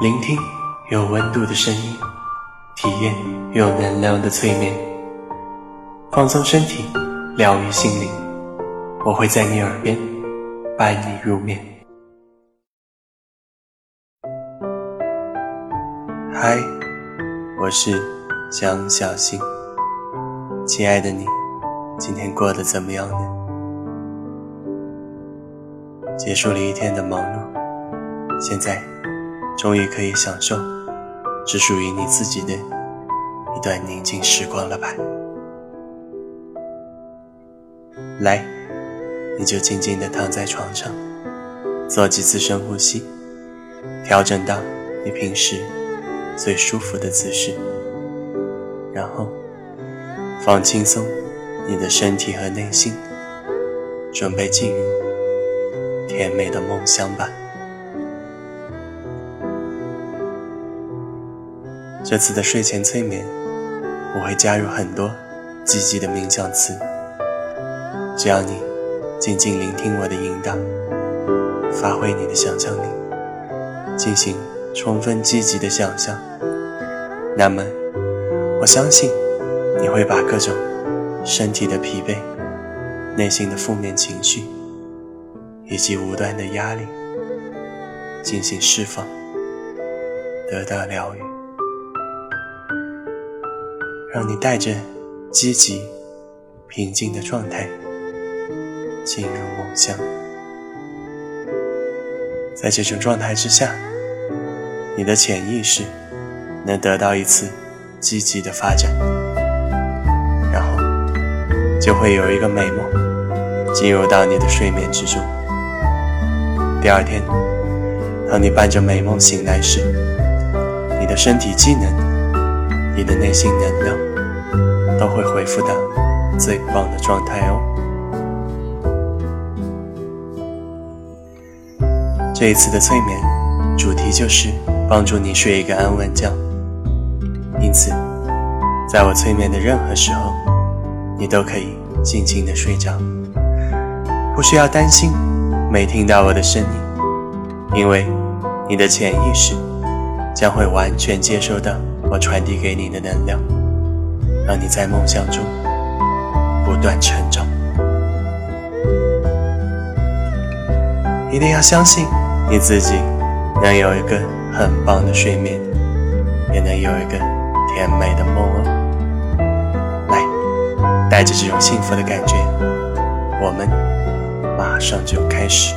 聆听有温度的声音，体验有能量的催眠，放松身体，疗愈心灵。我会在你耳边伴你入眠。嗨，我是江小新，亲爱的你，今天过得怎么样呢？结束了一天的忙碌，现在。终于可以享受只属于你自己的一段宁静时光了吧？来，你就静静地躺在床上，做几次深呼吸，调整到你平时最舒服的姿势，然后放轻松你的身体和内心，准备进入甜美的梦乡吧。这次的睡前催眠，我会加入很多积极的冥想词，只要你静静聆听我的引导，发挥你的想象力，进行充分积极的想象，那么我相信你会把各种身体的疲惫、内心的负面情绪以及无端的压力进行释放，得到疗愈。让你带着积极、平静的状态进入梦乡，在这种状态之下，你的潜意识能得到一次积极的发展，然后就会有一个美梦进入到你的睡眠之中。第二天，当你伴着美梦醒来时，你的身体机能。你的内心能量都会恢复到最棒的状态哦。这一次的催眠主题就是帮助你睡一个安稳觉，因此，在我催眠的任何时候，你都可以静静的睡着，不需要担心没听到我的声音，因为你的潜意识将会完全接收到。我传递给你的能量，让你在梦想中不断成长。一定要相信你自己，能有一个很棒的睡眠，也能有一个甜美的梦哦。来，带着这种幸福的感觉，我们马上就开始。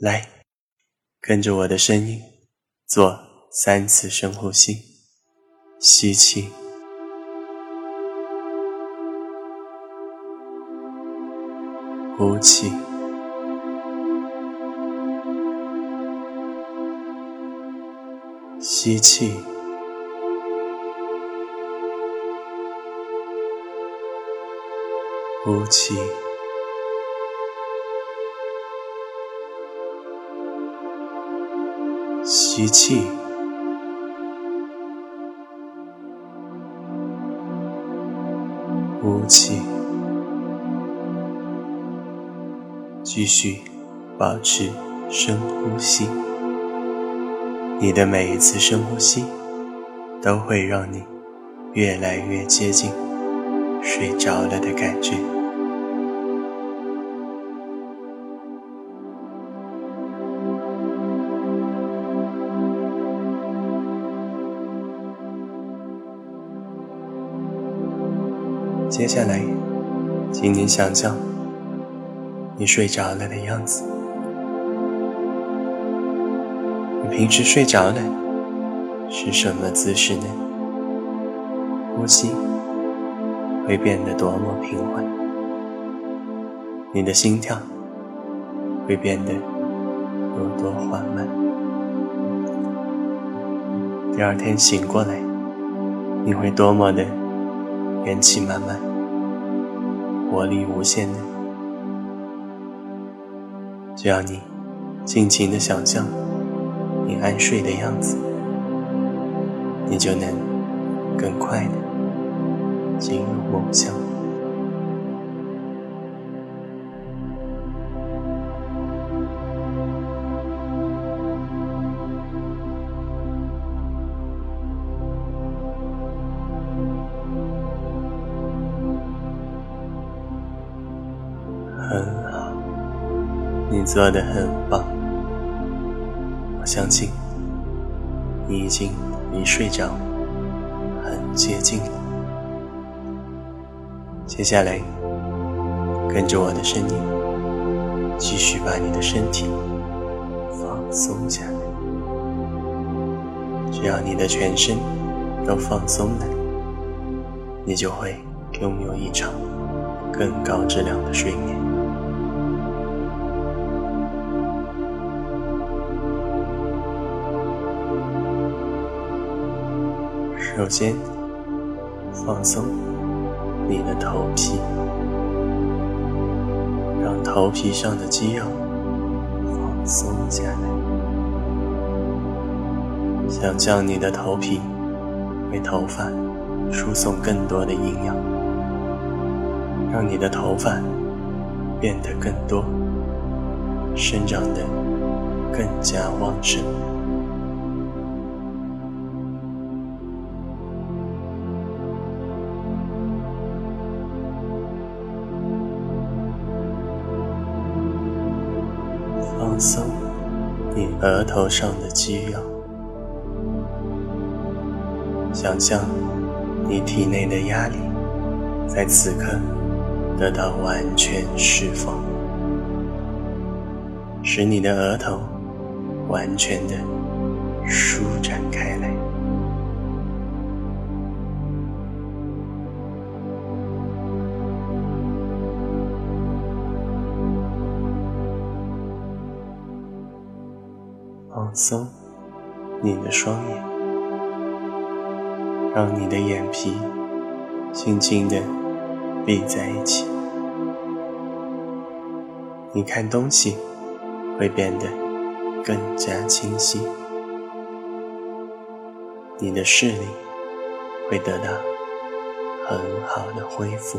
来，跟着我的声音做三次深呼吸，吸气，呼气，吸气，呼气。吸气，呼气，继续保持深呼吸。你的每一次深呼吸，都会让你越来越接近睡着了的感觉。接下来，请你想象你睡着了的样子。你平时睡着了是什么姿势呢？呼吸会变得多么平缓，你的心跳会变得有多缓慢。第二天醒过来，你会多么的元气满满。活力无限的，只要你尽情的想象你安睡的样子，你就能更快的进入梦乡。你做的很棒。我相信你已经离睡着很接近了。接下来，跟着我的声音，继续把你的身体放松下来。只要你的全身都放松了，你就会拥有一场更高质量的睡眠。首先，放松你的头皮，让头皮上的肌肉放松下来。想象你的头皮为头发输送更多的营养，让你的头发变得更多，生长得更加旺盛。额头上的肌肉，想象你体内的压力在此刻得到完全释放，使你的额头完全的松你的双眼，让你的眼皮轻轻的闭在一起。你看东西会变得更加清晰，你的视力会得到很好的恢复。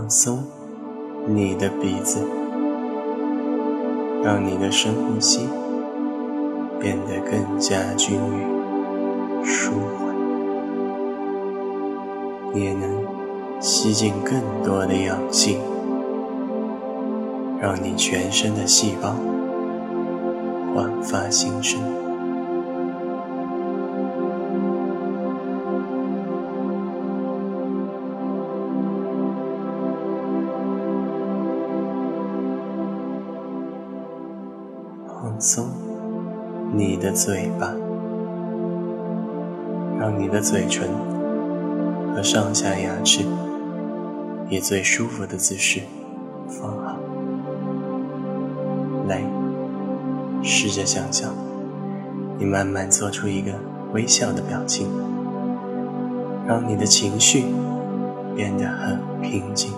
放松你的鼻子，让你的深呼吸变得更加均匀、舒缓。你也能吸进更多的氧气，让你全身的细胞焕发新生。松你的嘴巴，让你的嘴唇和上下牙齿以最舒服的姿势放好。来，试着想象，你慢慢做出一个微笑的表情，让你的情绪变得很平静。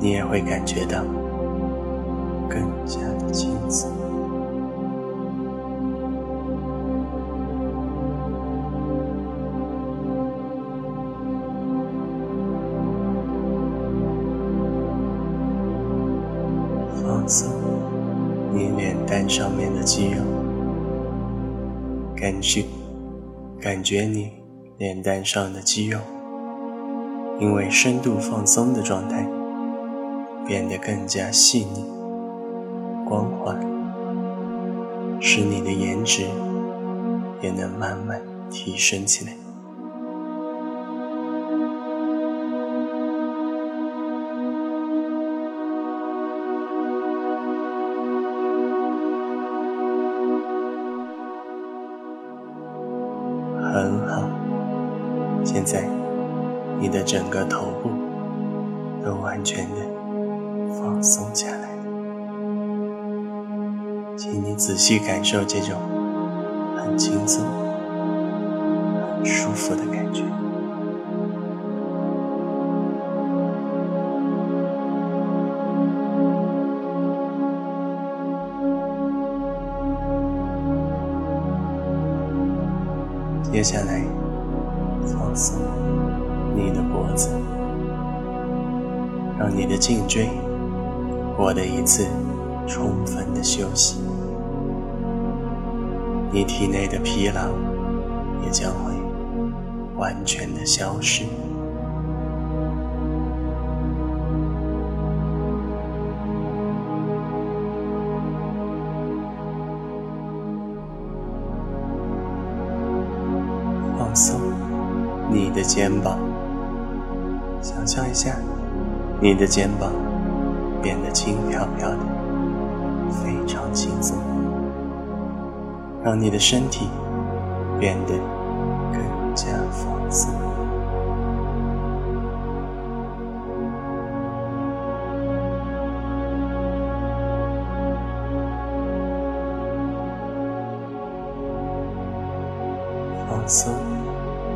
你也会感觉到。更加的轻松，放松你脸蛋上面的肌肉，感觉感觉你脸蛋上的肌肉，因为深度放松的状态，变得更加细腻。光环，使你的颜值也能慢慢提升起来。很好，现在你的整个头部都完全的仔细感受这种很轻松、很舒服的感觉。接下来，放松你的脖子，让你的颈椎获得一次。充分的休息，你体内的疲劳也将会完全的消失。放松你的肩膀，想象一下，你的肩膀变得轻飘飘的，非常轻松，让你的身体变得更加放松。放松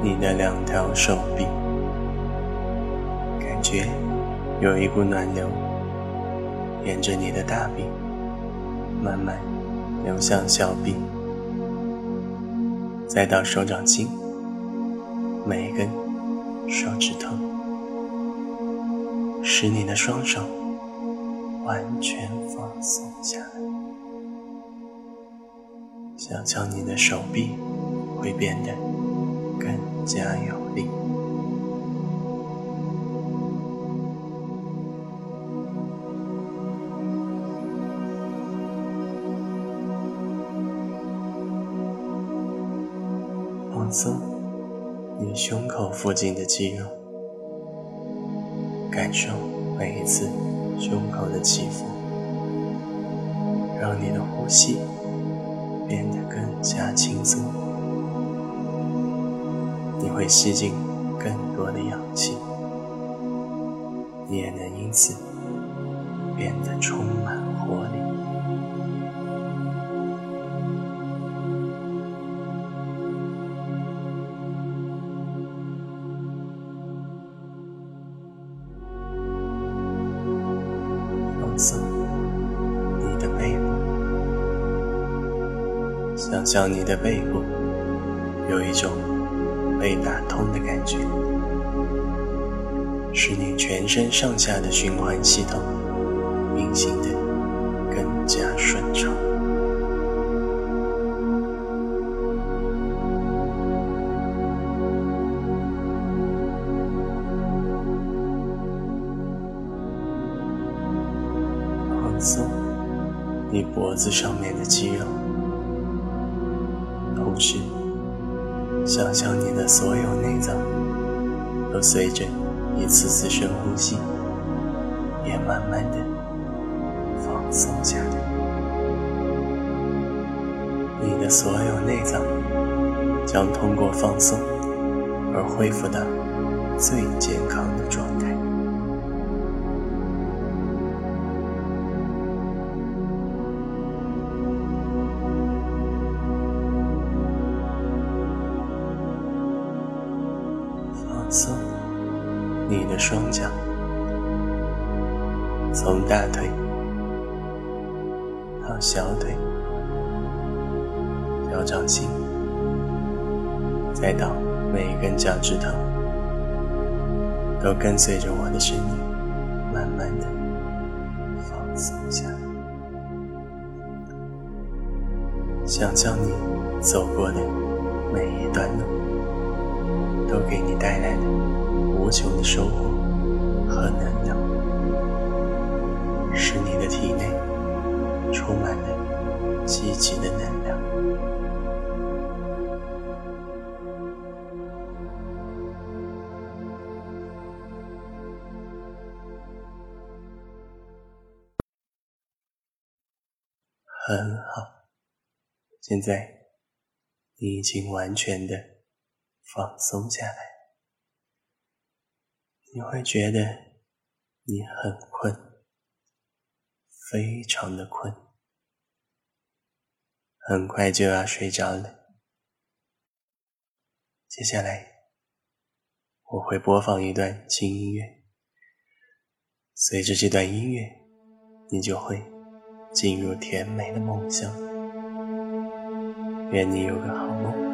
你的两条手臂，感觉有一股暖流沿着你的大臂慢慢流向小臂，再到手掌心，每一根手指头，使你的双手完全放松下来，想象你的手臂。会变得更加有力。放松你胸口附近的肌肉，感受每一次胸口的起伏，让你的呼吸变得更加轻松。你会吸进更多的氧气，你也能因此变得充满活力。想象你的背部有一种。被打通的感觉，使你全身上下的循环系统运行的更加顺畅。放松你脖子上面的肌肉，想象你的所有内脏都随着一次次深呼吸，也慢慢的放松下来。你的所有内脏将通过放松而恢复到最健康的状态。从大腿到小腿、脚掌心，再到每一根脚趾头，都跟随着我的声音，慢慢的放松下来。想象你走过的每一段路。都给你带来了无穷的收获和能量，你的体内充满了积极的能量。很好，现在你已经完全的。放松下来，你会觉得你很，非常的困，很快就要睡着了。接下来我会播放一段轻音乐，随着这段音乐，你就会进入甜美的梦乡。愿你有个好梦。